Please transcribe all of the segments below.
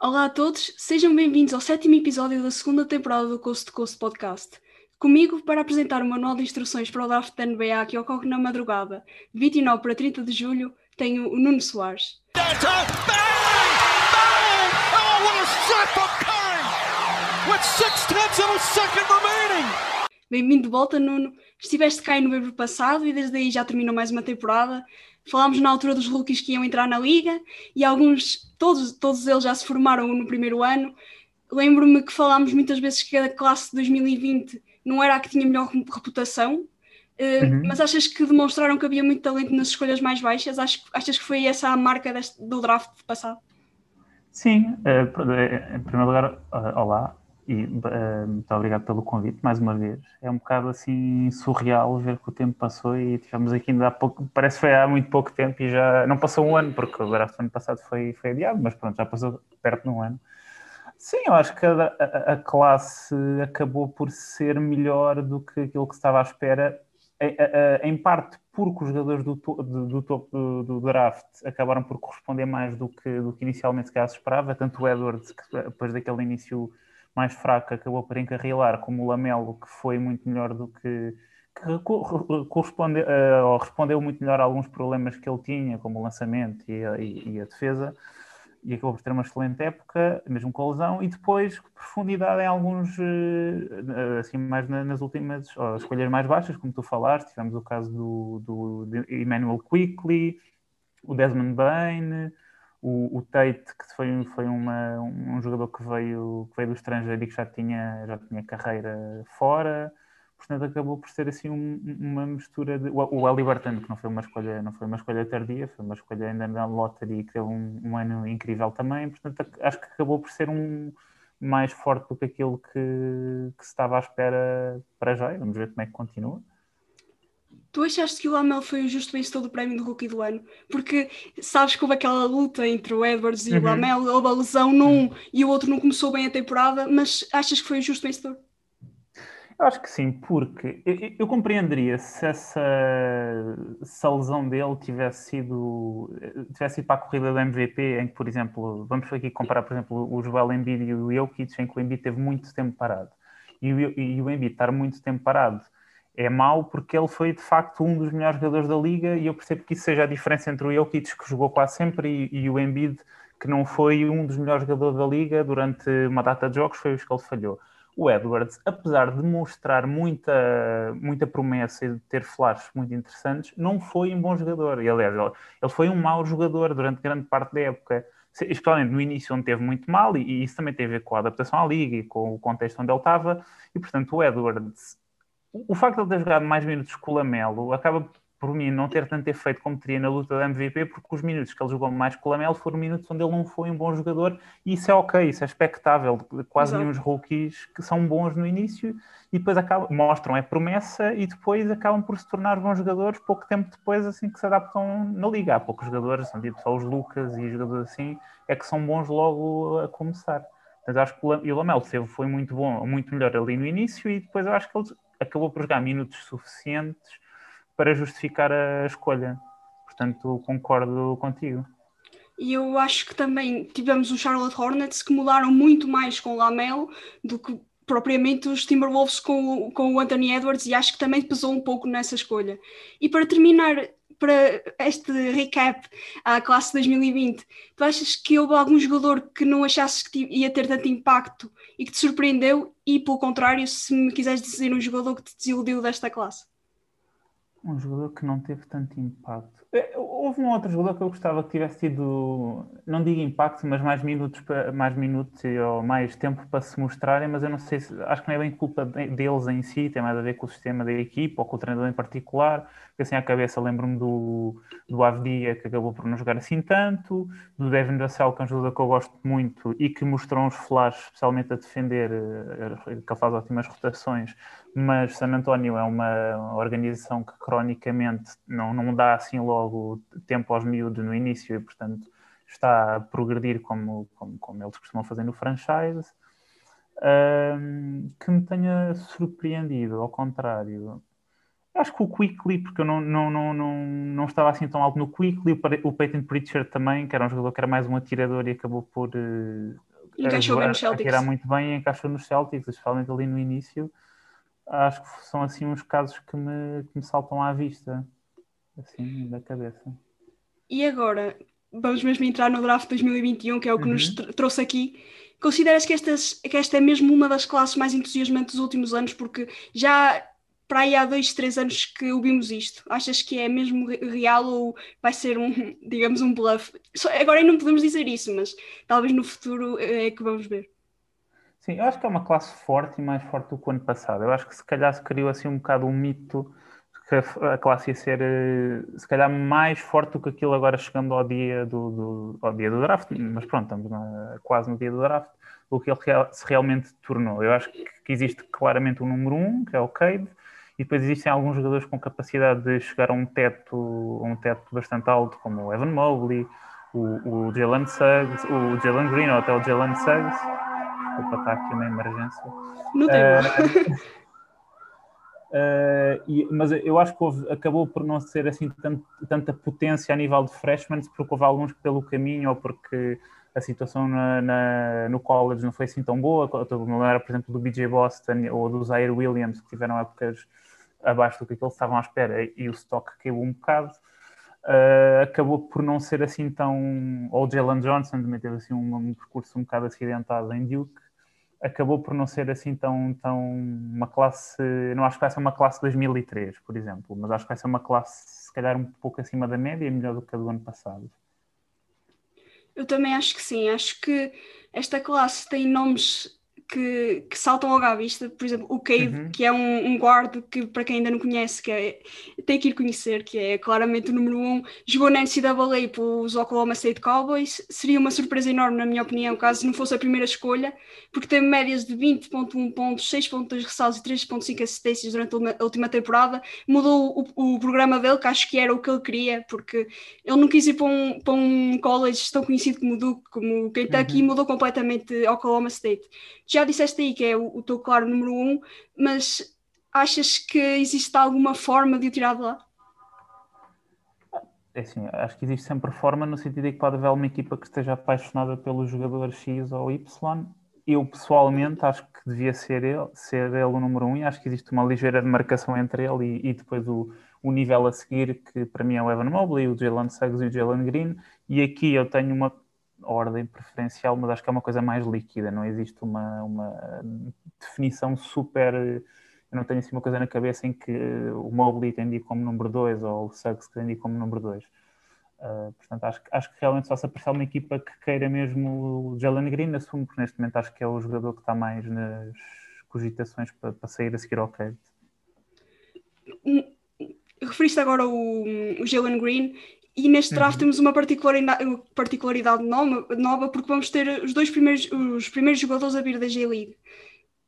Olá a todos, sejam bem-vindos ao sétimo episódio da segunda temporada do Coast to Coast Podcast. Comigo, para apresentar o manual de instruções para o draft da NBA que ocorre na madrugada, 29 para 30 de julho, tenho o Nuno Soares. Bem-vindo de volta, Nuno. Estiveste cá em novembro passado e desde aí já terminou mais uma temporada. Falámos na altura dos rookies que iam entrar na liga e alguns, todos, todos eles já se formaram no primeiro ano. Lembro-me que falámos muitas vezes que a classe de 2020 não era a que tinha melhor reputação, uh, uhum. mas achas que demonstraram que havia muito talento nas escolhas mais baixas? Achas, achas que foi essa a marca deste, do draft passado? Sim, uh, em primeiro lugar, olá, e uh, muito obrigado pelo convite mais uma vez. É um bocado assim surreal ver que o tempo passou e tivemos aqui ainda há pouco, parece que foi há muito pouco tempo e já não passou um ano, porque o draft ano passado foi, foi adiado, mas pronto, já passou perto de um ano. Sim, eu acho que a, a, a classe acabou por ser melhor do que aquilo que estava à espera, em, em parte porque os jogadores do, do, do topo do, do, draft acabaram por corresponder mais do que, do que inicialmente se esperava, tanto o Edwards, que depois daquele início mais fraca acabou por encarrilar, como o Lamelo, que foi muito melhor do que. que corresponde, uh, respondeu muito melhor a alguns problemas que ele tinha, como o lançamento e a, e, a defesa, e acabou por ter uma excelente época, mesmo com a lesão, e depois profundidade em alguns, uh, assim, mais nas últimas oh, escolhas mais baixas, como tu falaste, tivemos o caso do, do Emmanuel Quickly, o Desmond Bain o, o Tate, que foi, foi uma, um jogador que veio, que veio do estrangeiro e que já tinha, já tinha carreira fora, portanto acabou por ser assim um, uma mistura de. O, o Burton, que não foi uma escolha, não foi uma escolha tardia, foi uma escolha ainda na lottery que teve um, um ano incrível também, portanto acho que acabou por ser um mais forte do que aquilo que, que se estava à espera para já. Vamos ver como é que continua. Tu achaste que o Lamel foi o justo vencedor do prémio do Rookie do ano? Porque sabes que houve aquela luta entre o Edwards e uhum. o Lamel, houve a lesão num e o outro não começou bem a temporada, mas achas que foi o justo vencedor? Eu acho que sim, porque eu, eu compreenderia se essa, se a lesão dele tivesse sido, tivesse ido para a corrida do MVP, em que, por exemplo, vamos aqui comparar, por exemplo, o Joel Embiid e o Jokic, em que o Embiid teve muito tempo parado. E o, e o Embiid estar muito tempo parado é mau porque ele foi de facto um dos melhores jogadores da liga e eu percebo que isso seja a diferença entre o Jokic, que jogou quase sempre, e, e o Embiid, que não foi um dos melhores jogadores da liga durante uma data de jogos, foi o que ele falhou. O Edwards, apesar de mostrar muita, muita promessa e de ter flashes muito interessantes, não foi um bom jogador. E, aliás, ele, foi um mau jogador durante grande parte da época especialmente no início onde teve muito mal, e, e, isso também tem a ver com a adaptação à liga e com o contexto onde ele estava, e portanto o Edwards o facto de ele ter jogado mais minutos com o Lamelo acaba por mim não ter tanto efeito como teria na luta da MVP, porque os minutos que ele jogou mais com o Lamelo foram minutos onde ele não foi um bom jogador, e isso é ok, isso é expectável. Quase nenhum rookies que são bons no início e depois acabam, mostram é promessa e depois acabam por se tornar bons jogadores pouco tempo depois, assim que se adaptam na liga. Há poucos jogadores, são tipo só os Lucas e jogadores assim, é que são bons logo a começar. Mas acho que o Lamelo foi muito bom, muito melhor ali no início e depois eu acho que ele acabou por jogar minutos suficientes para justificar a escolha. Portanto, concordo contigo. E eu acho que também tivemos os Charlotte Hornets que mudaram muito mais com o Lamelo do que propriamente os Timberwolves com, com o Anthony Edwards e acho que também pesou um pouco nessa escolha. E para terminar, para este recap à classe 2020, tu achas que houve algum jogador que não achasses que ia ter tanto impacto e que te surpreendeu? E pelo contrário, se me quiseres dizer um jogador que te desiludiu desta classe? Um jogador que não teve tanto impacto. É, houve um outro jogador que eu gostava que tivesse tido, não digo impacto, mas mais minutos, mais minutos ou mais tempo para se mostrarem, mas eu não sei se, acho que não é bem culpa deles em si, tem mais a ver com o sistema da equipa ou com o treinador em particular, porque assim à cabeça lembro-me do, do Avdia, que acabou por não jogar assim tanto, do Devin Vassell, que é um jogador que eu gosto muito e que mostrou uns flashes, especialmente a defender, eh, que faz ótimas rotações, mas San António é uma organização que cronicamente não, não dá assim logo tempo aos miúdos no início e, portanto, está a progredir como, como, como eles costumam fazer no franchise. Um, que me tenha surpreendido, ao contrário. Acho que o Quickly, porque eu não, não, não, não, não estava assim tão alto no Quickly, o Peyton Pritchard também, que era um jogador que era mais um atirador e acabou por, uh, Encaixou bem nos Celtics. Muito bem e encaixou nos Celtics, especialmente ali no início. Acho que são assim uns casos que me, que me saltam à vista, assim, da cabeça. E agora, vamos mesmo entrar no draft 2021, que é o que uhum. nos trouxe aqui. Consideras que, estas, que esta é mesmo uma das classes mais entusiasmantes dos últimos anos? Porque já para aí há dois, três anos que ouvimos isto. Achas que é mesmo real ou vai ser um, digamos, um bluff? Agora não podemos dizer isso, mas talvez no futuro é que vamos ver. Sim, eu acho que é uma classe forte e mais forte do que o ano passado. Eu acho que se calhar se criou assim um bocado um mito que a classe ia ser eh, se calhar mais forte do que aquilo agora chegando ao dia do, do ao dia do draft, mas pronto, estamos na, quase no dia do draft, o que ele se realmente tornou. Eu acho que existe claramente o número um, que é o Cade, e depois existem alguns jogadores com capacidade de chegar a um teto, um teto bastante alto, como o Evan Mobley, o, o Jalen Suggs, o Jalen Green ou até o Jalen Suggs. Desculpa, está aqui uma emergência. Não tem uh, uh, e, mas eu acho que houve, acabou por não ser assim tanto, tanta potência a nível de freshmen, porque houve alguns que pelo caminho ou porque a situação na, na, no college não foi assim tão boa. Estou a lembrar, por exemplo, do BJ Boston ou do Zaire Williams, que tiveram épocas abaixo do que eles estavam à espera e o stock caiu um bocado. Uh, acabou por não ser assim tão. Ou Jalen Johnson também teve assim um, um, percurso um bocado acidentado em Duke. Acabou por não ser assim tão, tão uma classe. Não acho que vai ser uma classe 2003, por exemplo, mas acho que vai ser uma classe se calhar um pouco acima da média e melhor do que a do ano passado. Eu também acho que sim. Acho que esta classe tem nomes que, que, saltam logo à vista, por exemplo, o Cade, uhum. que é um, um guard que, para quem ainda não conhece, que é, tem que ir conhecer, que é claramente o número um, jogou na NCAA pelos Oklahoma State Cowboys, seria uma surpresa enorme, na minha opinião, caso não fosse a primeira escolha, porque tem médias de 20.1 pontos, 6.2 ressaltos e 3.5 assistências durante a última temporada, mudou o, o, programa dele, que acho que era o que ele queria, porque ele não quis ir para um, para um college tão conhecido como o Duke, como o Kentucky, uhum. mudou completamente Oklahoma State. Já disseste aí que é o, o teu claro número um, mas achas que existe alguma forma de o tirar de lá? É assim, acho que existe sempre forma no sentido de que pode haver uma equipa que esteja apaixonada pelo jogador X ou Y. Eu pessoalmente acho que devia ser ele, ser ele o número um e acho que existe uma ligeira demarcação entre ele e, e depois o, o nível a seguir, que para mim é o Evan Mobley, o Jalen Suggs e o Jalen Green. E aqui eu tenho uma ordem preferencial, mas acho que é uma coisa mais líquida, não existe uma, uma definição super. Eu não tenho assim uma coisa na cabeça em que o Mobley tem como número 2 ou o Suggs tem como número 2. Uh, portanto, acho, acho que realmente só se aparecer uma equipa que queira mesmo o Jalen Green, assumo que neste momento acho que é o jogador que está mais nas cogitações para, para sair a seguir ao Kate. Referiste agora o, o Jalen Green e neste draft uhum. temos uma particularidade, particularidade nova, porque vamos ter os dois primeiros, os primeiros jogadores a vir da J-League.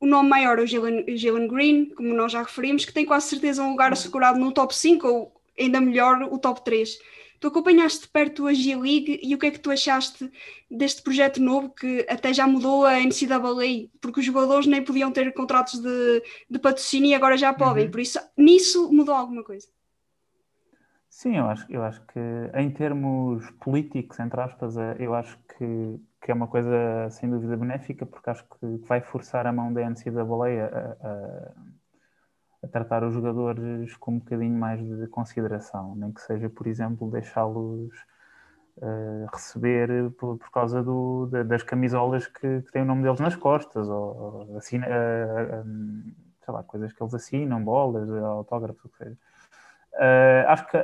O nome maior é o Jalen Green, como nós já referimos, que tem quase certeza um lugar assegurado no top 5 ou ainda melhor o top 3. Tu acompanhaste de perto a G-League e o que é que tu achaste deste projeto novo que até já mudou a NCAA? Porque os jogadores nem podiam ter contratos de, de patrocínio e agora já podem. Uhum. Por isso, nisso mudou alguma coisa. Sim, eu acho, eu acho que em termos políticos, entre aspas, é, eu acho que, que é uma coisa sem dúvida benéfica, porque acho que vai forçar a mão da NCAA a, a, a tratar os jogadores com um bocadinho mais de consideração, nem que seja, por exemplo, deixá-los uh, receber por, por causa do, das camisolas que, que, têm o nome deles nas costas, ou, ou assina, uh, um, sei lá, coisas que eles assinam, bolas, autógrafos, o que seja. Uh, acho que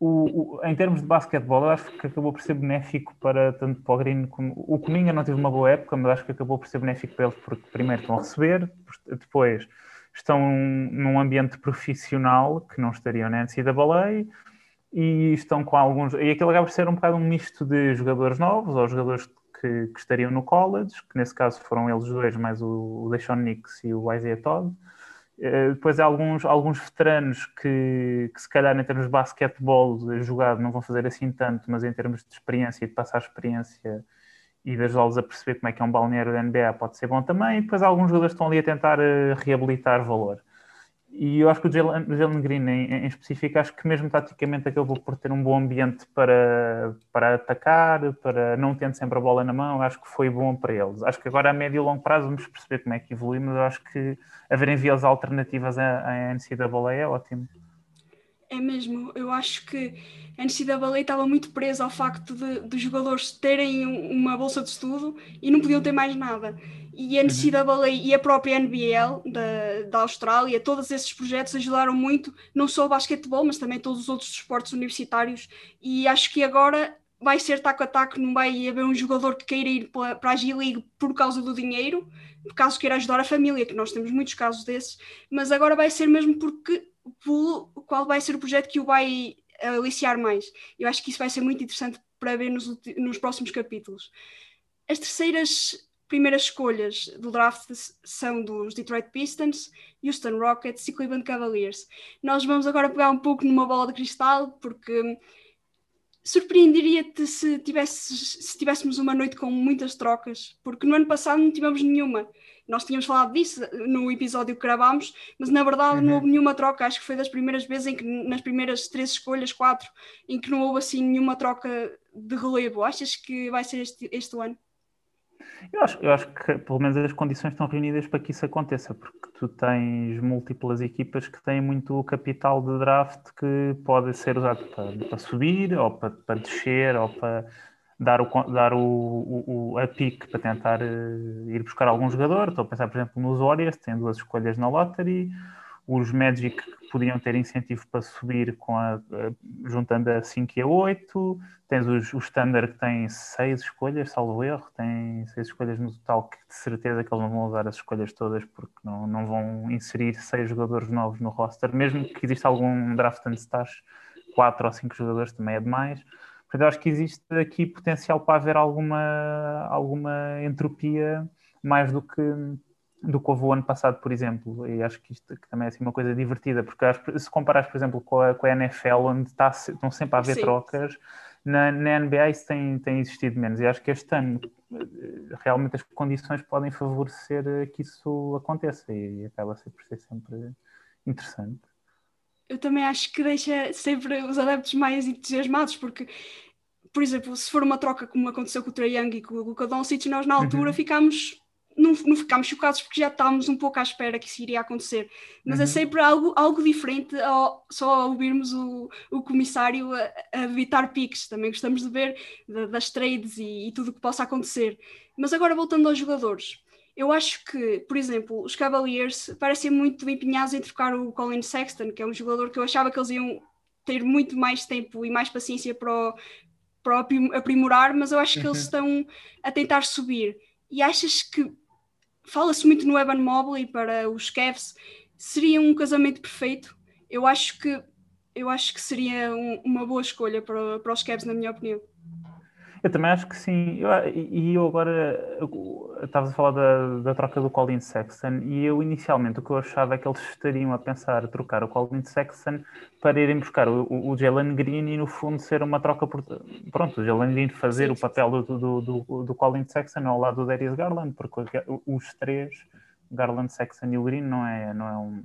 o, o, em termos de basquetebol, eu acho que acabou por ser benéfico para tanto para o Green como o Coninha não teve uma boa época, mas acho que acabou por ser benéfico para eles porque primeiro estão a receber, depois estão num ambiente profissional que não estariam na NCAA e estão com alguns. E aquilo acaba por ser um bocado um misto de jogadores novos ou jogadores que, que estariam no college, que nesse caso foram eles dois, mais o, o Deshaun Nix e o Isaiah Todd depois há alguns, alguns veteranos que, que, se calhar, em termos de basquetebol jogado, não vão fazer assim tanto, mas em termos de experiência e de passar experiência e de ajudá-los a perceber como é que é um balneário da NBA pode ser bom também. E depois há alguns jogadores que estão ali a tentar uh, reabilitar valor. E eu acho que o Jalen Green, em, em, específico, acho que mesmo taticamente acabou por ter um bom ambiente para, para atacar, para não tendo sempre a bola na mão, acho que foi bom para eles. Acho que agora a médio e longo prazo vamos perceber como é que evolui, mas acho que haverem vias alternativas à NCAA é ótimo. É mesmo, eu acho que a NCAA estava muito presa ao facto de, de jogadores terem uma bolsa de estudo e não podiam ter mais nada. E a NCAA uhum. e a própria NBL da, da Austrália, todos esses projetos ajudaram muito, não só o basquetebol, mas também todos os outros esportes universitários. E acho que agora vai ser taco a taco, não vai haver um jogador que queira ir para, para a G-League por causa do dinheiro, por caso queira ajudar a família, que nós temos muitos casos desses, mas agora vai ser mesmo porque qual vai ser o projeto que o vai aliciar mais. Eu acho que isso vai ser muito interessante para ver nos, nos próximos capítulos. As terceiras primeiras escolhas do draft são dos Detroit Pistons, Houston Rockets e Cleveland Cavaliers. Nós vamos agora pegar um pouco numa bola de cristal, porque surpreenderia-te se, se tivéssemos uma noite com muitas trocas, porque no ano passado não tivemos nenhuma. Nós tínhamos falado disso no episódio que gravámos, mas na verdade uhum. não houve nenhuma troca. Acho que foi das primeiras vezes em que, nas primeiras três escolhas, quatro, em que não houve assim nenhuma troca de relevo. Achas que vai ser este, este ano? Eu acho, eu acho que pelo menos as condições estão reunidas para que isso aconteça, porque tu tens múltiplas equipas que têm muito capital de draft que pode ser usado para, para subir, ou para, para descer, ou para dar, o, dar o, o, a pique para tentar uh, ir buscar algum jogador. Estou a pensar, por exemplo, nos Warriors, tem duas escolhas na lottery. Os Magic podiam ter incentivo para subir com a, a juntando a 5 e a 8. Tens os, o Standard que tem 6 escolhas, salvo erro, tem 6 escolhas no total, que de certeza que eles não vão usar as escolhas todas porque não, não vão inserir 6 jogadores novos no roster, mesmo que exista algum draft antes estás 4 ou 5 jogadores também é demais. Portanto, acho que existe aqui potencial para haver alguma, alguma entropia mais do que do que houve o ano passado, por exemplo, e acho que isto que também é assim, uma coisa divertida, porque se comparares, por exemplo, com a, com a NFL, onde está, estão sempre a haver Sim. trocas, na, na, NBA isso tem, tem existido menos, e acho que este ano eh, realmente as condições podem favorecer que isso aconteça, e acaba sempre por ser sempre interessante eu também acho que deixa sempre os adeptos mais entusiasmados, porque, por exemplo, se for uma troca como aconteceu com o Trae Young e com o Luka Doncic, nós na altura uhum. ficámos não, não ficámos chocados porque já estávamos um pouco à espera que isso iria acontecer. Mas é uhum. é sempre algo, algo diferente ao, só ao ouvirmos o, o comissário a, a evitar piques. Também gostamos de ver de, das trades e, e tudo o que possa acontecer. Mas agora voltando aos jogadores eu acho que, por exemplo, os Cavaliers parecem muito empenhados em trocar o Colin Sexton, que é um jogador que eu achava que eles iam ter muito mais tempo e mais paciência para, o, para o aprimorar, mas eu acho que uhum. eles estão a tentar subir. E achas que fala-se muito no Evan Mobley para os Cavs, seria um casamento perfeito? Eu acho que eu acho que seria um, uma boa escolha para, para os Cavs, na minha opinião. Eu também acho que sim. e eu, agora estavas a falar da, da, troca do Colin Sexton e eu inicialmente o que eu achava é que eles estariam a pensar trocar o Colin Sexton para irem buscar o, o, o Jalen Green e no fundo ser uma troca por pronto, o Jalen Green fazer o papel do, do, do, do, Colin Sexton ao lado do Darius Garland, porque os três, Garland, Sexton e o Green não é, não é um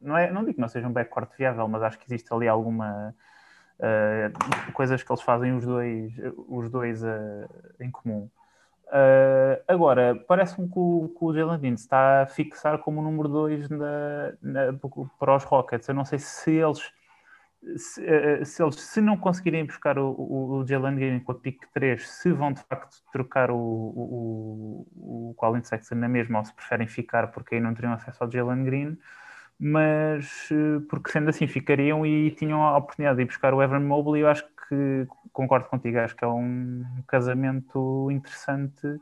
não, é, não digo que não seja um backcourt viável, mas acho que existe ali alguma uh, coisas que eles fazem os dois, os dois uh, em comum. Uh, agora, parece-me que o, que o Jalen Dean está a fixar como o número 2 para os Rockets. Eu não sei se eles se, se, eles se não conseguirem buscar o, o, o Jalen Green com a pick 3, se vão de facto trocar o, o, o Colin Sexton na mesma ou se preferem ficar porque aí não teriam acesso ao Jalen Green mas eh, porque sendo assim ficariam e tinham a oportunidade de ir buscar o Evan Mobley, eu acho que concordo contigo, acho que é um casamento interessante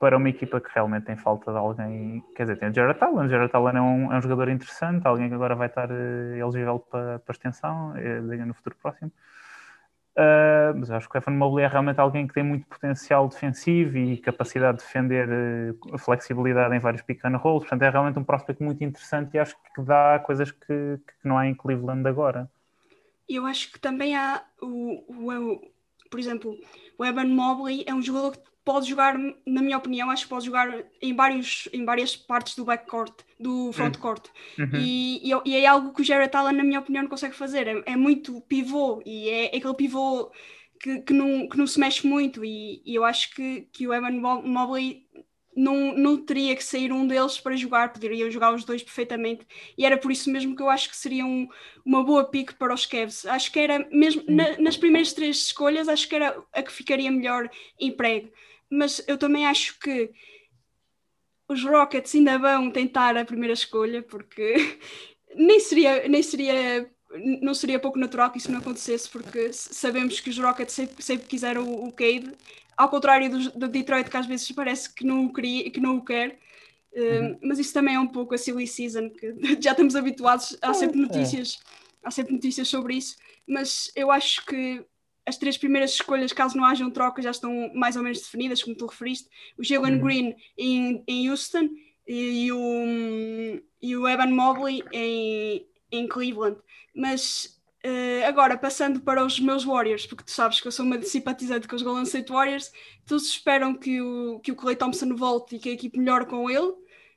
para uma equipa que realmente tem falta de alguém, quer dizer, tem o Jared Allen, o Jared Allen é um, é um jogador interessante, alguém que agora vai estar uh, elegível para, para extensão uh, no futuro próximo, Uh, mas acho que o Evan Mobley é realmente alguém que tem muito potencial defensivo e capacidade de defender uh, flexibilidade em vários pick and rolls. Portanto, é realmente um prospect muito interessante e acho que dá coisas que, que não há em Cleveland agora. Eu acho que também há o, o, Por exemplo, o Evan Mobley é um jogador que pode jogar, na minha opinião, acho que pode jogar em, vários, em várias partes do backcourt, do frontcourt. Uhum. E, e, e, é algo que o Jared Allen, na minha opinião, não consegue fazer. É, é muito pivô e é, é aquele pivô que, que, não, que não se mexe muito. E, e eu acho que, que o Evan Mobley não, não teria que sair um deles para jogar, poderiam jogar os dois perfeitamente, e era por isso mesmo que eu acho que seria um, uma boa pick para os Cavs. Acho que era mesmo na, nas primeiras três escolhas, acho que era a que ficaria melhor emprego. Mas eu também acho que os Rockets ainda vão tentar a primeira escolha, porque nem seria, nem seria não seria pouco natural que isso não acontecesse, porque sabemos que os Rockets sempre, sempre quiseram o, o Cade ao contrário do, do, Detroit, que às vezes parece que não o, queria, que não o quer. Uh, uhum. Mas isso também é um pouco a silly season, que já estamos habituados, há sempre é. notícias, há sempre notícias sobre isso. Mas eu acho que as três primeiras escolhas, caso não hajam trocas, já estão mais ou menos definidas, como tu referiste. O Jalen uhum. Green em, em Houston e, e, o, e o Evan Mobley em, em Cleveland. Mas Uh, agora, passando para os meus Warriors, porque tu sabes que eu sou uma simpatizante com os Golden State Warriors, todos esperam que o, que o Clay Thompson volte e que a equipe melhore com ele,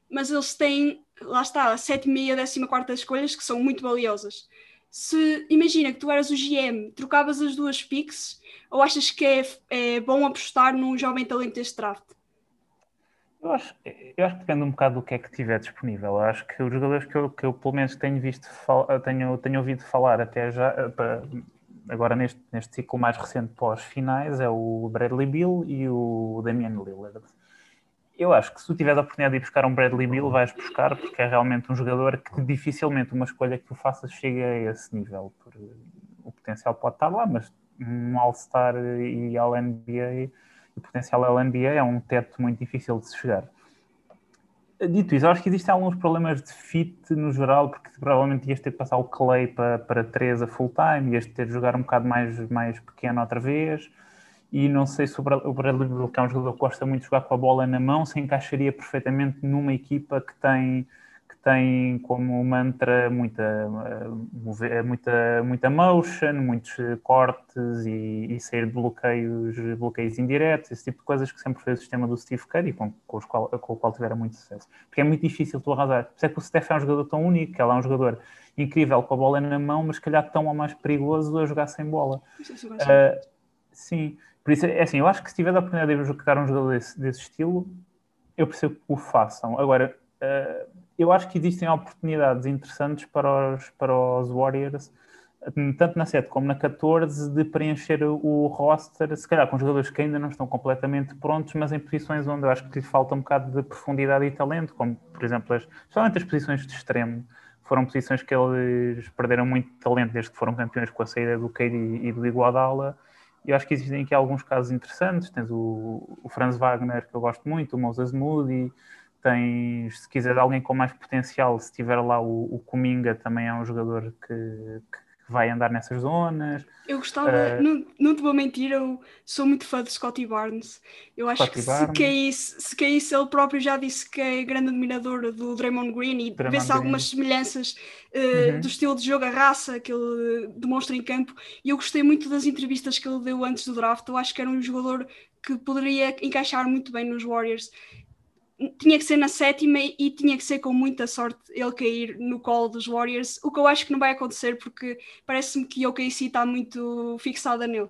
mas eles têm, lá está, a sétima e a décima quarta escolhas que são muito valiosas. Se imagina que tu eras o GM, trocavas as duas picks, ou achas que é, é bom apostar num jovem talento deste draft? Eu acho, eu acho que depende um bocado do que é que tiver disponível. Eu acho que os jogadores que eu, que eu pelo menos tenho visto, tenho, tenho ouvido falar até já, eh, agora neste, neste ciclo mais recente pós-finais, é o Bradley Bill e o Damian Lillard. Eu acho que se tu tiveres a oportunidade de ir buscar um Bradley Bill, vais buscar, porque é realmente um jogador que dificilmente uma escolha que tu faças chega a esse nível. O potencial pode estar lá, mas um All-Star e ao NBA o potencial LNBA é um teto muito difícil de se chegar. Dito isso, acho que existem alguns problemas de fit no geral, porque provavelmente ias ter de passar o Clay para, para 3 a full time, ias ter de jogar um bocado mais, mais pequeno outra vez, e não sei se o Bradley Bill, que é um jogador que gosta muito de jogar com a bola na mão, se encaixaria perfeitamente numa equipa que tem tem como mantra muita, eh, muita, muita motion, muitos cortes e, e sair de bloqueios, bloqueios indiretos, esse tipo de coisas que sempre foi o sistema do Steve Curry, com, com, os qual, com o qual tiveram muito sucesso. Porque é muito difícil tu arrasar. Por isso é que o Steph é um jogador tão único, ele é um jogador incrível com a bola na mão, mas se calhar tão ou mais perigoso a jogar sem bola. Uh, sim, por isso é assim, eu acho que se tiver a oportunidade de jogar um jogador desse, desse estilo, eu percebo que o façam. Agora, uh, eu acho que existem oportunidades interessantes para os, para os Warriors, tanto na 7 como na 14, de preencher o roster, se calhar com jogadores que ainda não estão completamente prontos, mas em posições onde eu acho que lhe falta um bocado de profundidade e talento, como por exemplo, as, especialmente as posições de extremo. Foram posições que eles perderam muito talento desde que foram campeões com a saída do Cade e do Iguodala. E eu acho que existem aqui alguns casos interessantes. Tens o, o Franz Wagner, que eu gosto muito, o Moses Moody, tens, se quiser alguém com mais potencial, se tiver lá o, o Cominga, também é um jogador que, que vai andar nessas zonas. Eu gostava, uh, não, não te vou mentir, eu sou muito fã de Scotty Barnes. Eu acho Scotty que Barnes. se caísse, se caísse, ele próprio já disse que é grande admirador do Draymond Green e vê-se algumas semelhanças uh, uhum. do estilo de jogo, a raça que ele demonstra em campo. E eu gostei muito das entrevistas que ele deu antes do draft. Eu acho que era um jogador que poderia encaixar muito bem nos Warriors tinha que ser na sétima e tinha que ser com muita sorte ele cair no colo dos Warriors, o que eu acho que não vai acontecer porque parece-me que o OKC está muito fixada nele.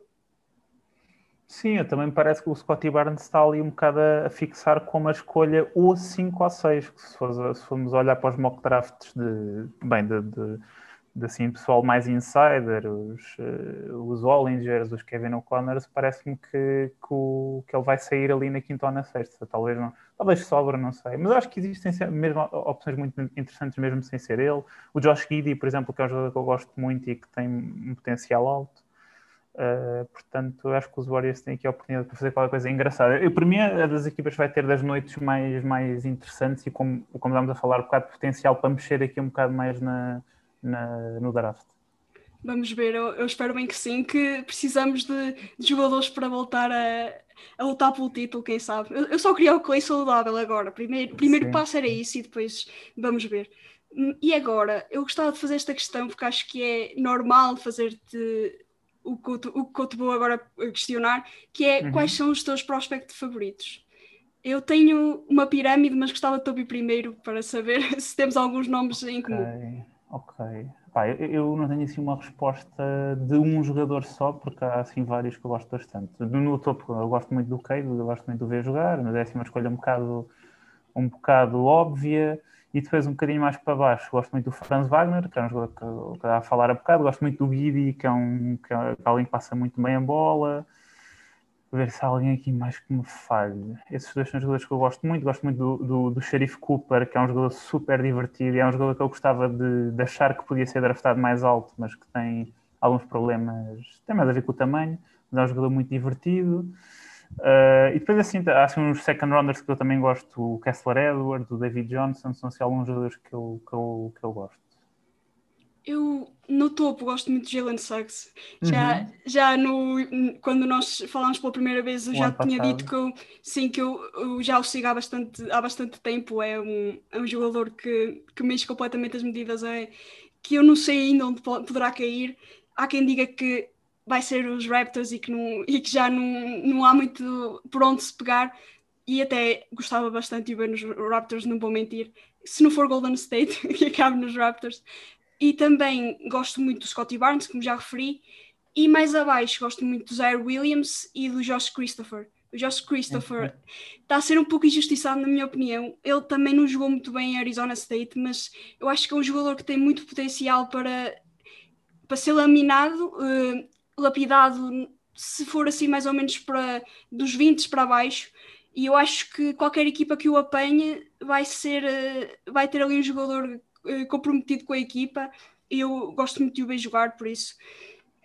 Sim, eu também parece que o Scottie Barnes está ali um bocado a, fixar como a escolha ou 5 ou 6, se, for, se formos olhar para os mock drafts de, bem, de, de de assim, pessoal mais insider, os, uh, os Ollingers, os Kevin O'Connors, parece-me que, que, o, que ele vai sair ali na quinta ou na sexta. Talvez, não, talvez sobra, não sei. Mas acho que existem mesmo opções muito interessantes mesmo sem ser ele. O Josh Giddy, por exemplo, que é um jogador que eu gosto muito e que tem um potencial alto. Uh, portanto, acho que os Warriors têm aqui a oportunidade de fazer qualquer coisa engraçada. Eu, para mim, a das equipas vai ter das noites mais, mais interessantes e, como, como estamos a falar, um bocado de potencial para mexer aqui um bocado mais na, na, no draft. Vamos ver, eu, eu, espero bem que sim, que precisamos de, de jogadores para voltar a, a lutar pelo título, quem sabe. Eu, eu só queria o Clay saudável agora. Primeiro, primeiro passo era isso e depois vamos ver. E agora, eu gostava de fazer esta questão porque acho que é normal fazer-te o que, eu, o que eu te vou agora questionar, que é uhum. quais são os teus prospectos favoritos? Eu tenho uma pirâmide, mas gostava de ouvir primeiro para saber se temos alguns nomes em comum. Ok. Pá, eu não tenho assim uma resposta de um jogador só, porque há assim vários que eu gosto bastante. No topo, eu gosto muito do Cade, eu gosto muito do ver jogar, na décima escolha um bocado, um bocado óbvia. E depois um bocadinho mais para baixo, gosto muito do Franz Wagner, que é um jogador que eu estava a falar há bocado, gosto muito do Guidi, que é, um, que é alguém que passa muito bem a bola. Ver se há alguém aqui mais que me falhe. Esses dois são jogadores que eu gosto muito. Gosto muito do, do, do Sheriff Cooper, que é um jogador super divertido. E é um jogador que eu gostava de, de achar que podia ser draftado mais alto, mas que tem alguns problemas. Tem mais a ver com o tamanho, mas é um jogador muito divertido. Uh, e depois, assim, há assim, uns second rounders que eu também gosto, o Kessler Edwards, o David Johnson, são assim, alguns jogadores que eu, que, eu, que eu gosto. Eu, no topo, gosto muito de Jalen Suggs. Já, uhum. já no, quando nós falámos pela primeira vez, eu o já tinha passado. dito que eu, sim, que eu, eu, já o sigo há bastante, há bastante tempo. É um, é um jogador que, que mexe completamente as medidas. É, que eu não sei ainda onde poderá cair. Há quem diga que vai ser os Raptors e que, não, e que já não, não há muito por onde se pegar. E até gostava bastante de ver nos Raptors, não vou mentir. Se não for Golden State, que acabe nos Raptors. E também gosto muito do Scottie Barnes, como já referi. E mais abaixo gosto muito do Zaire Williams e do Josh Christopher. O Josh Christopher está a ser um pouco injustiçado, na minha opinião. Ele também não jogou muito bem em Arizona State, mas eu acho que é um jogador que tem muito potencial para, para ser laminado. Uh, lapidado, se for assim mais ou menos para dos 20 para baixo, e eu acho que qualquer equipa que o apanhe vai ser eh, vai ter ali um jogador comprometido com a equipa e eu gosto muito de o ver jogar, por isso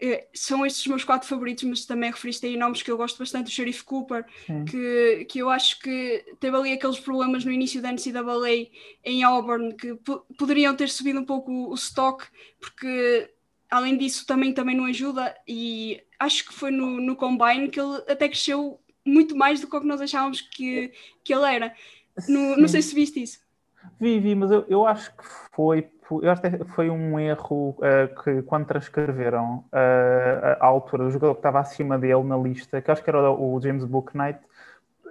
eh, são estes os meus quatro favoritos, mas também referiste aí nomes que eu gosto bastante, o Sheriff Cooper, que, que eu acho que teve ali aqueles problemas no início da NCAA em Auburn, que poderiam ter subido um pouco o stock, porque além disso, também, também não ajuda. E acho que foi no, no Combine que ele até cresceu muito mais do que o que nós achávamos que, que ele era. No, não sei se viste isso. Vi, vi, mas eu, eu acho que foi, eu acho que foi um erro uh, que quando transcreveram uh, a altura do jogador que estava acima dele na lista, que acho que era o James Booknight,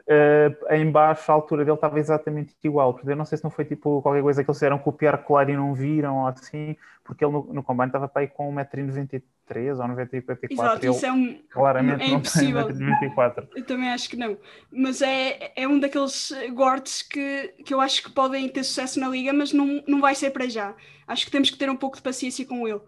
uh, em baixo a altura dele estava exatamente igual. Porque eu não sei se não foi tipo qualquer coisa que eles fizeram copiar, colar e não viram ou assim, porque ele no, no combine estava para aí com 1,93m ou 1,94m. Exato, isso é um. Claramente é impossível. não tem 1,94m. Eu também acho que não. Mas é, é um daqueles guards que, que eu acho que podem ter sucesso na liga, mas não, não vai ser para já. Acho que temos que ter um pouco de paciência com ele.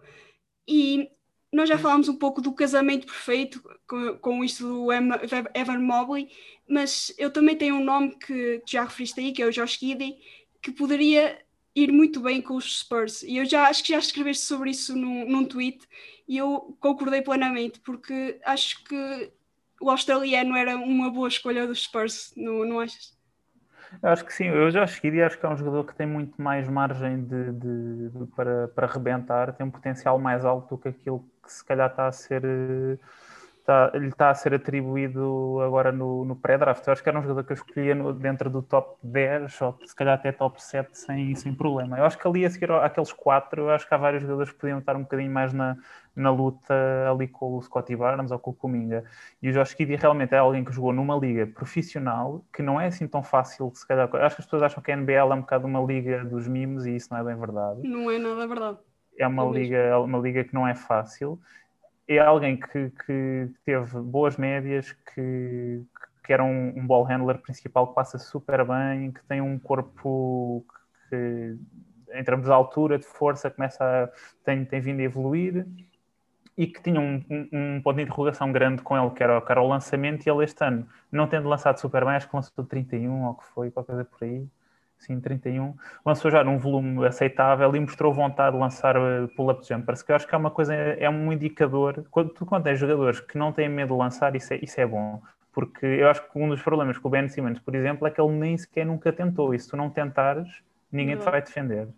E nós já falámos um pouco do casamento perfeito com, com isto do Evan Mobley, mas eu também tenho um nome que já referiste aí, que é o Josh Giddy, que poderia ir muito bem com os Spurs. E eu já acho que já escreveste sobre isso num, num tweet e eu concordei plenamente, porque acho que o australiano era uma boa escolha dos Spurs, não, não achas? Eu acho que sim, eu já cheguei e acho que é um jogador que tem muito mais margem de, de, de, para, para rebentar, tem um potencial mais alto do que aquilo que se calhar está a ser está, lhe está a ser atribuído agora no, no pré-draft. Eu acho que era um jogador que eu escolhia no, dentro do top 10 ou se calhar até top 7 sem, sem problema. Eu acho que ali a seguir àqueles quatro, eu acho que há vários jogadores que podiam estar um bocadinho mais na, na luta ali com o Scottie Barnes ou com o Kuminga. E o Josh Kiddy realmente é alguém que jogou numa liga profissional que não é assim tão fácil, se calhar. Acho que as pessoas acham que a NBL é um bocado uma liga dos mimos e isso não é bem verdade. Não é nada verdade. É uma, liga, é uma liga que não é fácil é alguém que, que teve boas médias, que, que era um, um ball handler principal que passa super bem, que tem um corpo que, em termos de altura, de força, começa a, tem, tem vindo a evoluir e que tinha um, um, um, ponto de interrogação grande com ele, que era, que era o lançamento, e ele este ano, não tendo lançado super bem, acho que lançou 31 ou que foi, qualquer coisa por aí, sim, 31, lançou já num volume aceitável e mostrou vontade de lançar eh, pull-up jumpers, que eu acho que é uma coisa, é um indicador, quando tu quando tens jogadores que não têm medo de lançar, isso é, isso é bom, porque eu acho que um dos problemas com o Ben Simmons, por exemplo, é que ele nem sequer nunca tentou, e se tu não tentares, ninguém te vai defender.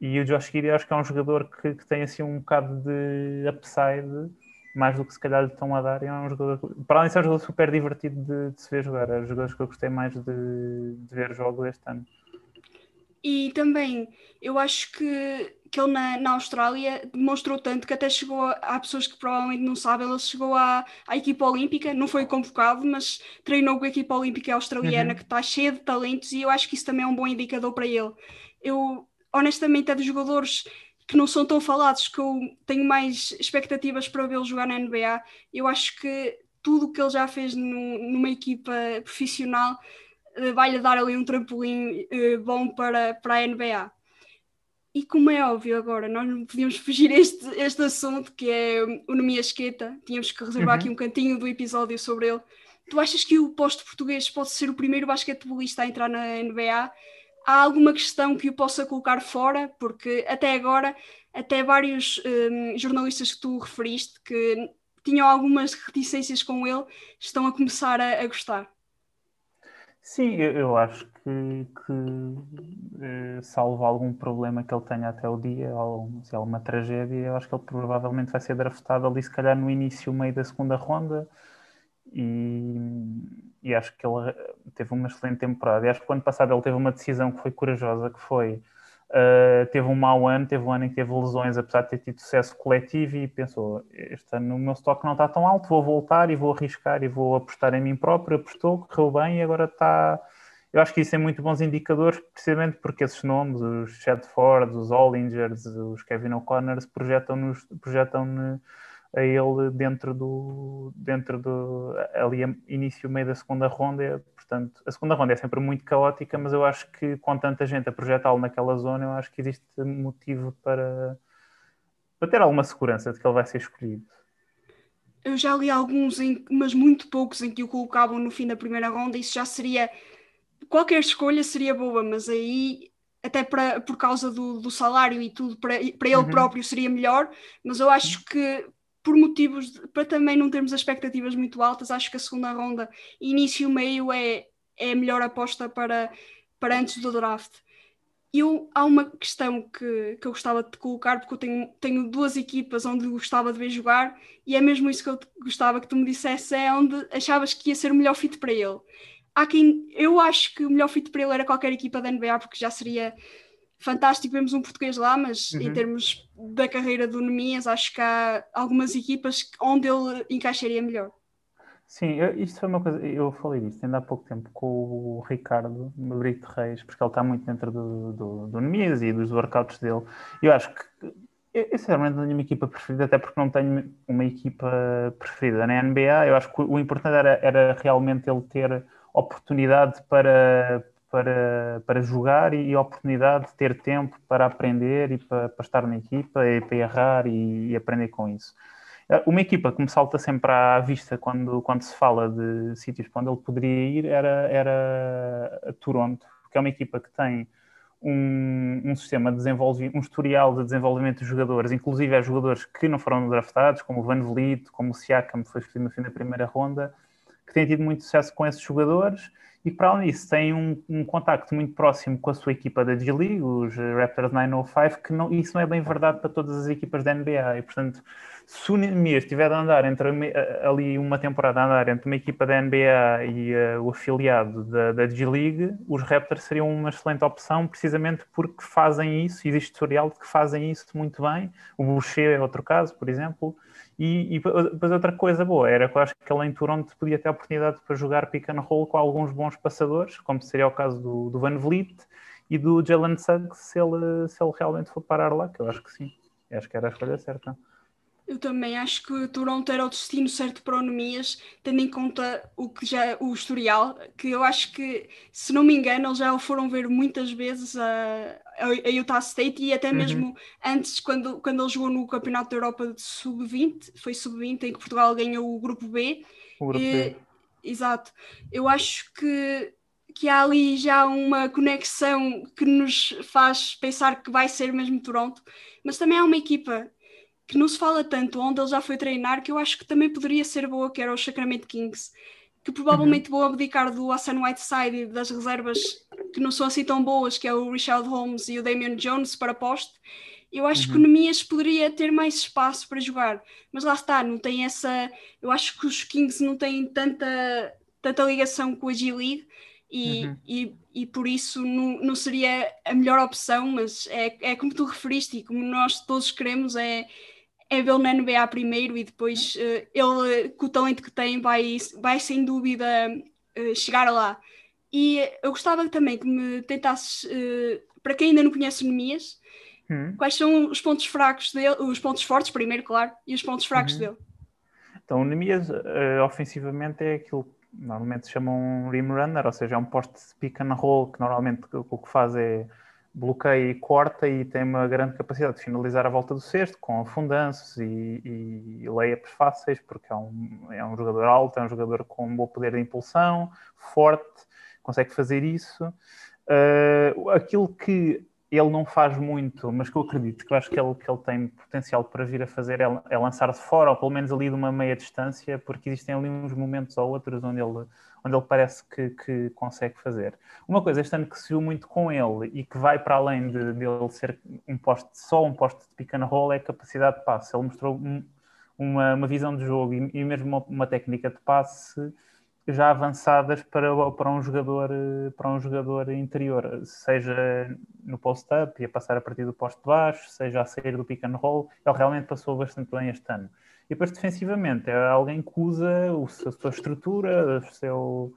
E o Josh Giddy acho que é um jogador que, que tem assim um bocado de upside, mais do que se calhar lhe estão a dar. E é um jogador, para além de ser um jogador super divertido de, de se ver jogar, é um jogador que eu gostei mais de, de ver jogos este ano. E também eu acho que, que ele na, na Austrália demonstrou tanto que até chegou a, há pessoas que provavelmente não sabem, ele chegou à, à equipa olímpica, não foi convocado, mas treinou com a equipa olímpica australiana, uhum. que está cheia de talentos, e eu acho que isso também é um bom indicador para ele. Eu, honestamente, é dos jogadores que não são tão falados, que eu tenho mais expectativas para vê-lo jogar na NBA. Eu acho que tudo o que ele já fez no, numa equipa profissional uh, vai-lhe dar ali um trampolim uh, bom para, para a NBA. E como é óbvio agora, nós não podíamos fugir este, este assunto que é o Nomia Esqueta, tínhamos que reservar uhum. aqui um cantinho do episódio sobre ele. Tu achas que o posto português pode ser o primeiro basquetebolista a entrar na NBA? Há alguma questão que o possa colocar fora? Porque até agora, até vários um, jornalistas que tu referiste que tinham algumas reticências com ele, estão a começar a, a gostar. Sim, eu, eu acho que, que eh, salvo algum problema que ele tenha até o dia, ou se é uma tragédia, eu acho que ele provavelmente vai ser draftado ali, se calhar no início, meio da segunda ronda. E, e acho que ele teve uma excelente temporada. E acho que o ano passado ele teve uma decisão que foi corajosa, que foi Uh, teve um mau ano, teve um ano em que teve lesões, apesar de ter tido sucesso coletivo, e pensou: este ano o meu estoque não está tão alto, vou voltar e vou arriscar e vou apostar em mim próprio. Apostou, correu bem e agora está. Eu acho que isso é muito bons indicadores, precisamente porque esses nomes, os Chad Ford, os Ollingers, os Kevin O'Connor, projetam-nos projetam a ele dentro do dentro do ali início meio da segunda ronda. Portanto a segunda ronda é sempre muito caótica mas eu acho que com tanta gente a projetá-lo naquela zona eu acho que existe motivo para, para ter alguma segurança de que ele vai ser escolhido. Eu já li alguns em, mas muito poucos em que o colocavam no fim da primeira ronda. Isso já seria qualquer escolha seria boa mas aí até para, por causa do, do salário e tudo, para, para ele uhum. próprio seria melhor, mas eu acho que por motivos de, para também não termos expectativas muito altas, acho que a segunda ronda, início meio, é, é a melhor aposta para, para antes do draft. Eu, há uma questão que, que eu gostava de colocar, porque eu tenho, tenho duas equipas onde gostava de ver jogar, e é mesmo isso que eu gostava que tu me dissesse, é onde achavas que ia ser o melhor fit para ele. Há quem, eu acho que o melhor fit para ele era qualquer equipa da NBA, porque já seria fantástico vemos um português lá, mas uhum. em termos da carreira do Nemias, acho que há algumas equipas onde ele encaixaria melhor. Sim, eu, isto foi uma coisa, eu falei disto ainda há pouco tempo com o Ricardo Brito Reis, porque ele está muito dentro do, do, do Nemias e dos workouts dele. Eu acho que eu, sinceramente não tenho uma equipa preferida, até porque não tenho uma equipa preferida na NBA. Eu acho que o importante era, era realmente ele ter oportunidade para, para, para jogar e, a oportunidade de ter tempo para aprender e para, para estar na equipa e para errar e, e, aprender com isso. Eh, uma equipa que me salta sempre à vista quando, quando se fala de sítios para onde ele poderia ir era, era a Toronto, que é uma equipa que tem um, um sistema de desenvolvimento, um historial de desenvolvimento de jogadores, inclusive há jogadores que não foram draftados, como o Van Vliet, como o Siakam, que foi escolhido no fim da primeira ronda, que têm tido muito sucesso com esses jogadores e para além disso tem um, um contacto muito próximo com a sua equipa da G-League, os Raptors 905, que não, isso não é bem verdade para todas as equipas da NBA. E, portanto, se o Nemias estiver a andar entre ali uma temporada a andar entre uma equipa da NBA e uh, o afiliado da, da G-League, os Raptors seriam uma excelente opção, precisamente porque fazem isso, existe tutorial de que fazem isso muito bem. O Boucher é outro caso, por exemplo. E, e depois outra coisa boa era que eu acho que ele em Toronto podia ter a oportunidade para jogar pick and roll com alguns bons passadores, como seria o caso do, do Van Vliet e do Jalen Suggs, se ele, se ele realmente for parar lá, que eu acho que sim. Eu acho que era a escolha certa. Eu também acho que Toronto era o destino certo para o Nemias, tendo em conta o que já o historial, que eu acho que, se não me engano, eles já o foram ver muitas vezes a, a Utah State e até uhum. mesmo antes, quando, quando ele jogou no Campeonato da Europa de Sub-20, foi Sub-20 em que Portugal ganhou o Grupo B. O grupo e, B. Exato. Eu acho que, que há ali já uma conexão que nos faz pensar que vai ser mesmo Toronto, mas também há uma equipa que não se fala tanto, onde ele já foi treinar, que eu acho que também poderia ser boa, que era o Sacramento Kings, que provavelmente uhum. vou abdicar do Hassan Whiteside e das reservas que não são assim tão boas, que é o Richard Holmes e o Damian Jones para poste. Eu acho uhum. que o Nemias poderia ter mais espaço para jogar, mas lá está, não tem essa. Eu acho que os Kings não têm tanta, tanta ligação com a G-League e, uhum. e, e por isso não, não seria a melhor opção, mas é, é como tu referiste e como nós todos queremos, é, é vê-lo na NBA primeiro e depois uh, ele, com o talento que tem, vai, vai sem dúvida uh, chegar lá. E eu gostava também que me tentasses, uh, para quem ainda não conhece o Nemias, hum. quais são os pontos fracos dele, os pontos fortes primeiro, claro, e os pontos fracos uhum. dele. Então o Nemias ofensivamente é aquilo que normalmente se chama um rim runner, ou seja, é um poste de pick and roll que normalmente o que faz é bloqueia e corta e tem uma grande capacidade de finalizar a volta do cesto com afundanços e, e layups fáceis, porque é um, é um jogador alto, é um jogador com um bom poder de impulsão, forte, consegue fazer isso. Uh, aquilo que ele não faz muito, mas que eu acredito que eu acho que ele, que ele tem potencial para vir a fazer é, é lançar de fora, ou pelo menos ali de uma meia distância, porque existem ali uns momentos ou outros onde ele, onde ele parece que, que consegue fazer. Uma coisa este ano que se viu muito com ele e que vai para além de, de ele ser um poste, só um poste de pick and roll, é a capacidade de passe. Ele mostrou um, uma, uma visão de jogo e, e mesmo uma, uma técnica de passe já avançadas para, para, um jogador, para um jogador interior, seja no post-up e a passar a partir do poste de baixo, seja a sair do pick and roll, ele realmente passou bastante bem este ano. E depois defensivamente é alguém que usa o, a sua estrutura, o seu,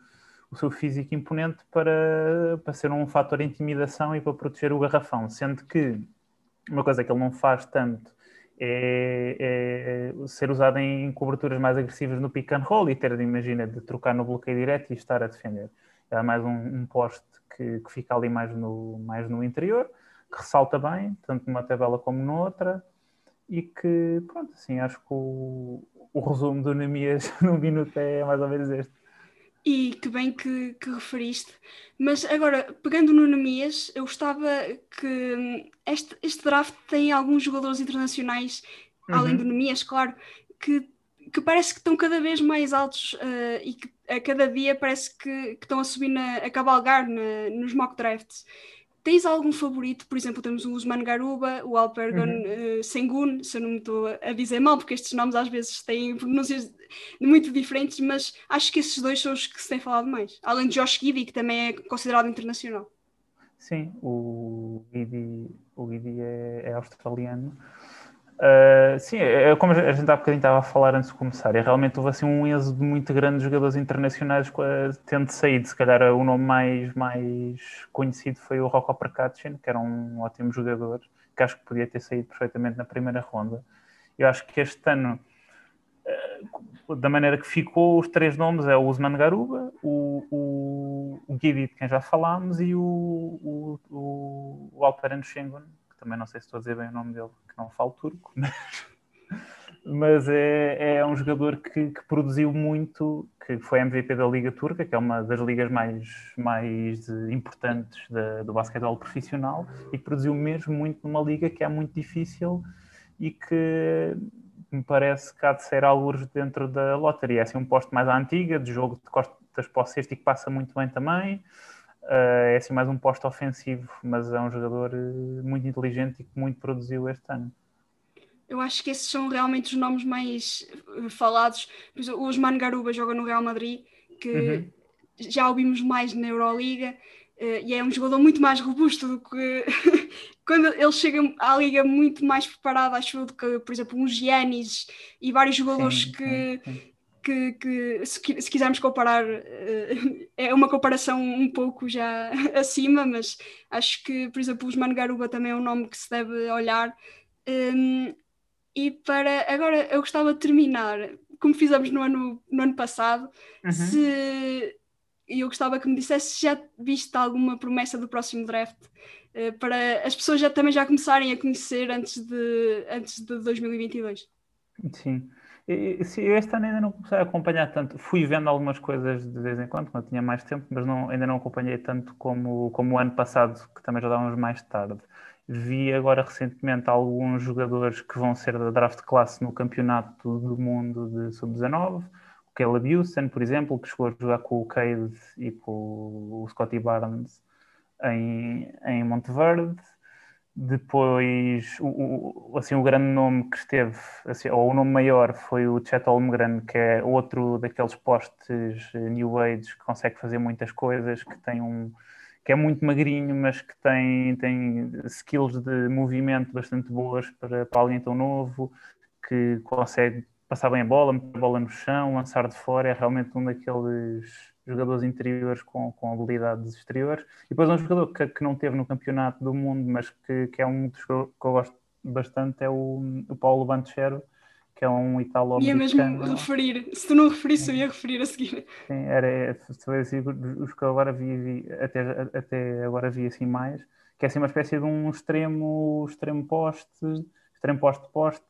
o seu físico imponente para, para ser um fator de intimidação e para proteger o garrafão, sendo que uma coisa que ele não faz tanto é, é, ser usado em coberturas mais agressivas no pick and roll e ter, imagina, de trocar no bloqueio direto e estar a defender. É mais um, um poste que, que, fica ali mais no, mais no interior, que ressalta bem, tanto numa tabela como noutra, e que, pronto, assim, acho que o, o resumo do Nemias num minuto é mais ou menos este. E que bem que, que, referiste. Mas agora, pegando no Nemias, eu gostava que hum, este, este draft tem alguns jogadores internacionais, uhum. além do Nemias, claro, que, que parece que estão cada vez mais altos uh, e que a cada dia parece que, que estão a subir, na, a cavalgar na, nos mock drafts. Tens algum favorito? Por exemplo, temos o Usman Garuba, o Alpergon uhum. uh, Sengun, se eu não me estou a dizer mal, porque estes nomes às vezes têm pronúncias muito diferentes, mas acho que esses dois são os que se tem falado mais. Além de Josh Giddy, que também é considerado internacional. Sim, o Giddy, o Giddy é, é australiano. Uh, sim, é, é, como a gente há bocadinho estava a falar antes de começar, é, realmente houve assim um êxodo muito grande de jogadores internacionais tendo saído. Se calhar o nome mais, mais conhecido foi o Rocco Perkacin, que era um ótimo jogador, que acho que podia ter saído perfeitamente na primeira ronda. Eu acho que este ano, uh, da maneira que ficou, os três nomes é o Usman Garuba, o, o, o Gidi, de quem já falámos, e o, o, o, o Alperen Schengen, também não sei se estou a dizer bem o nome dele, que não falo turco, mas, mas é, é um jogador que, que, produziu muito, que foi MVP da Liga Turca, que é uma das ligas mais, mais importantes da, do basquetebol profissional, e que produziu mesmo muito numa liga que é muito difícil e que me parece que há de ser alguns dentro da lotaria. É assim um posto mais à antiga, de jogo de costas para o e que passa muito bem também. Uh, é assim mais um posto ofensivo, mas é um jogador uh, muito inteligente e que muito produziu este ano. Eu acho que esses são realmente os nomes mais uh, falados. O Osman Garuba joga no Real Madrid, que uhum. já ouvimos mais na Euroliga, e é um jogador muito mais robusto do que quando ele chega à liga muito mais preparado, acho do que, por exemplo, um Giannis e vários jogadores sim, que, sim, sim que, que se, se, quisermos comparar, uh, é uma comparação um pouco já acima, mas acho que, por exemplo, o Osman Garuba também é um nome que se deve olhar. Um, e para agora eu gostava de terminar, como fizemos no ano, no ano passado, uhum. se eu gostava que me dissesse se já viste alguma promessa do próximo draft uh, para as pessoas já também já começarem a conhecer antes de, antes de 2022. Sim. Eu este ano ainda não comecei a acompanhar tanto. Fui vendo algumas coisas de vez em quando, quando tinha mais tempo, mas não, ainda não acompanhei tanto como, como o ano passado, que também já dávamos mais tarde. Vi agora recentemente alguns jogadores que vão ser da draft classe no campeonato do mundo de sub-19. O Caleb Houston, por exemplo, que chegou a jogar com o Cade e com o Scotty Barnes em, em Monteverde. Depois, o, o, assim, o grande nome que esteve, assim, ou o nome maior, foi o Chet Holmgren, que é outro daqueles postes New Age que consegue fazer muitas coisas, que tem um que é muito magrinho, mas que tem, tem skills de movimento bastante boas para, para alguém tão novo, que consegue passar bem a bola, meter a bola no chão, lançar de fora, é realmente um daqueles jogadores interiores com, com habilidades exteriores. E depois um jogador que, que não teve no campeonato do mundo, mas que, que é um dos que eu, que eu gosto bastante, é o, o Paulo Banchero, que é um italo-americano. Ia mesmo referir, se tu não referisse, eu ia referir a seguir. Sim, era, assim, os que eu agora vi, vi, até, até agora vi assim mais, que é assim uma espécie de um extremo, extremo poste, extremo poste-poste,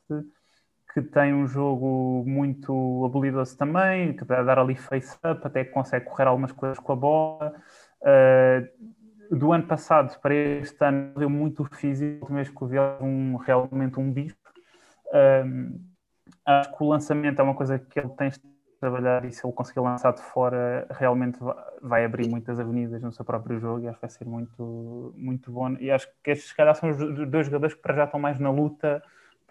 que tem um jogo muito habilidoso também, que dá dar ali face-up, até que consegue correr algumas coisas com a bola. Uh, do ano passado para este ano deu muito físico, mesmo que o um, realmente um bicho. Uh, acho que o lançamento é uma coisa que ele tem de trabalhar e se ele conseguir lançar de fora, realmente vai abrir muitas avenidas no seu próprio jogo e acho que vai ser muito, muito bom. E acho que estes, se calhar, são os dois jogadores que para já estão mais na luta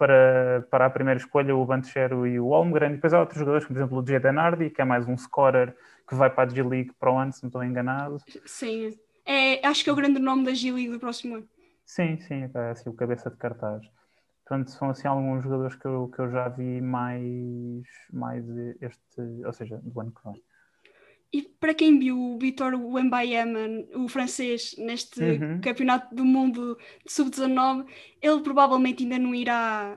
para, para a primeira escolha, o Banchero e o Holmgren. Depois há outros jogadores, como por exemplo o Jay Nardi, que é mais um scorer que vai para a G-League para o ano, se não estou enganado. Sim, é, acho que é o grande nome da G-League do próximo ano. Sim, sim, é assim o cabeça de cartaz. Portanto, são assim alguns jogadores que eu, que eu já vi mais, mais este, ou seja, do ano que vem. E para quem viu o Vitor Wembayama, o francês, neste uhum. campeonato do mundo de sub-19, ele provavelmente ainda não irá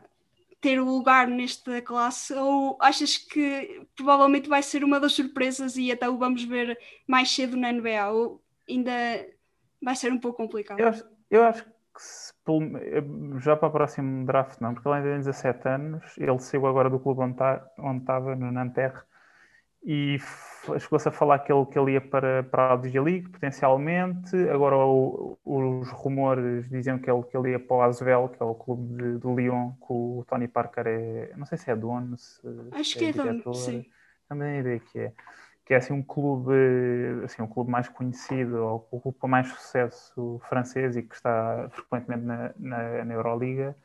ter lugar nesta classe, ou achas que provavelmente vai ser uma das surpresas e até o vamos ver mais cedo na NBA, ou ainda vai ser um pouco complicado? Eu acho, eu acho que se, já para o próximo draft não, porque ele ainda tem 17 anos, ele saiu agora do clube onde, tá, onde estava, no Nanterre, e chegou-se a falar que ele, que ele ia para, para a Liga League, potencialmente. Agora o, os rumores diziam que ele, que ele ia para o Asvel, que é o clube de, do Lyon, que o Tony Parker é, não sei se é dono, se, Acho se que é, é dono, sim. Também a ideia que é que é assim um clube, assim, um clube mais conhecido, ou o clube com mais sucesso francês e que está frequentemente na, na, na Euroliga.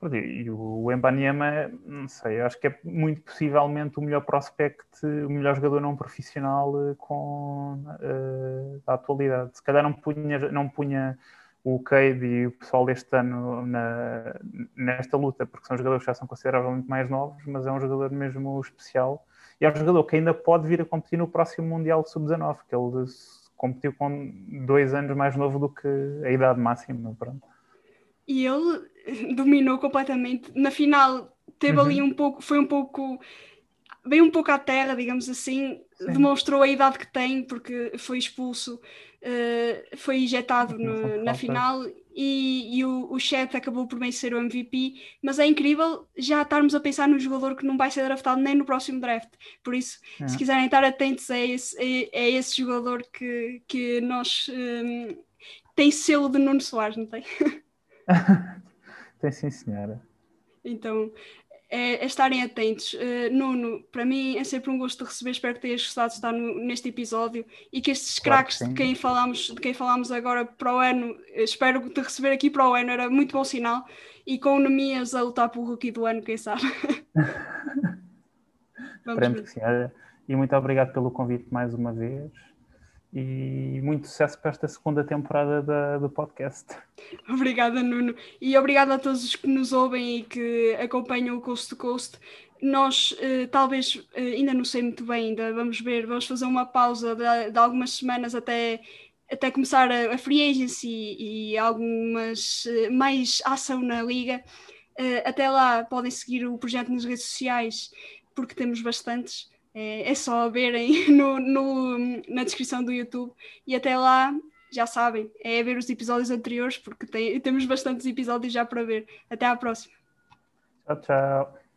E o Embanyama, não sei, acho que é muito possivelmente o melhor prospect, o melhor jogador não profissional eh, com uh, da atualidade. Se calhar não punha, não punha o Cade e o pessoal deste ano na, nesta luta, porque são jogadores que já são consideravelmente mais novos, mas é um jogador mesmo especial e é um jogador que ainda pode vir a competir no próximo Mundial Sub-19, que ele competiu com dois anos mais novo do que a idade máxima. Pronto. E ele dominou completamente. Na final teve uhum. ali um pouco, foi um pouco, veio um pouco à terra, digamos assim, Sim. demonstrou a idade que tem, porque foi expulso, uh, foi injetado no, na final e, e o, o Chet acabou por vencer o MVP, mas é incrível já estarmos a pensar num jogador que não vai ser draftado nem no próximo draft. Por isso, é. se quiserem estar atentos a esse, é, é esse jogador que, que nós um, tem selo de Nuno Soares, não tem? tem sim, senhora. Então, é, é estarem atentos. Uh, Nuno, para mim é sempre um gosto de receber, espero que tenhas gostado de estar no, neste episódio e que estes claro craques de quem falámos, de quem falámos agora para o ano, espero te receber aqui para o ano, era muito bom sinal. E com o Nemias a lutar pelo rookie do ano, quem sabe. Esperemos que sim. E muito obrigado pelo convite mais uma vez e muito sucesso para esta segunda temporada da, do podcast. Obrigada, Nuno. E obrigada a todos os que nos ouvem e que acompanham o Coast to Coast. Nós, eh, talvez, eh, ainda não sei muito bem, ainda vamos ver, vamos fazer uma pausa de, de algumas semanas até, até começar a, a, free agency e algumas eh, mais ação na liga. Até lá podem seguir o projeto nas redes sociais, porque temos bastantes. É, é só verem no, no, na descrição do YouTube e até lá já sabem, é ver os episódios anteriores porque tem, temos bastantes episódios já para ver. Até à próxima. Tchau, tchau.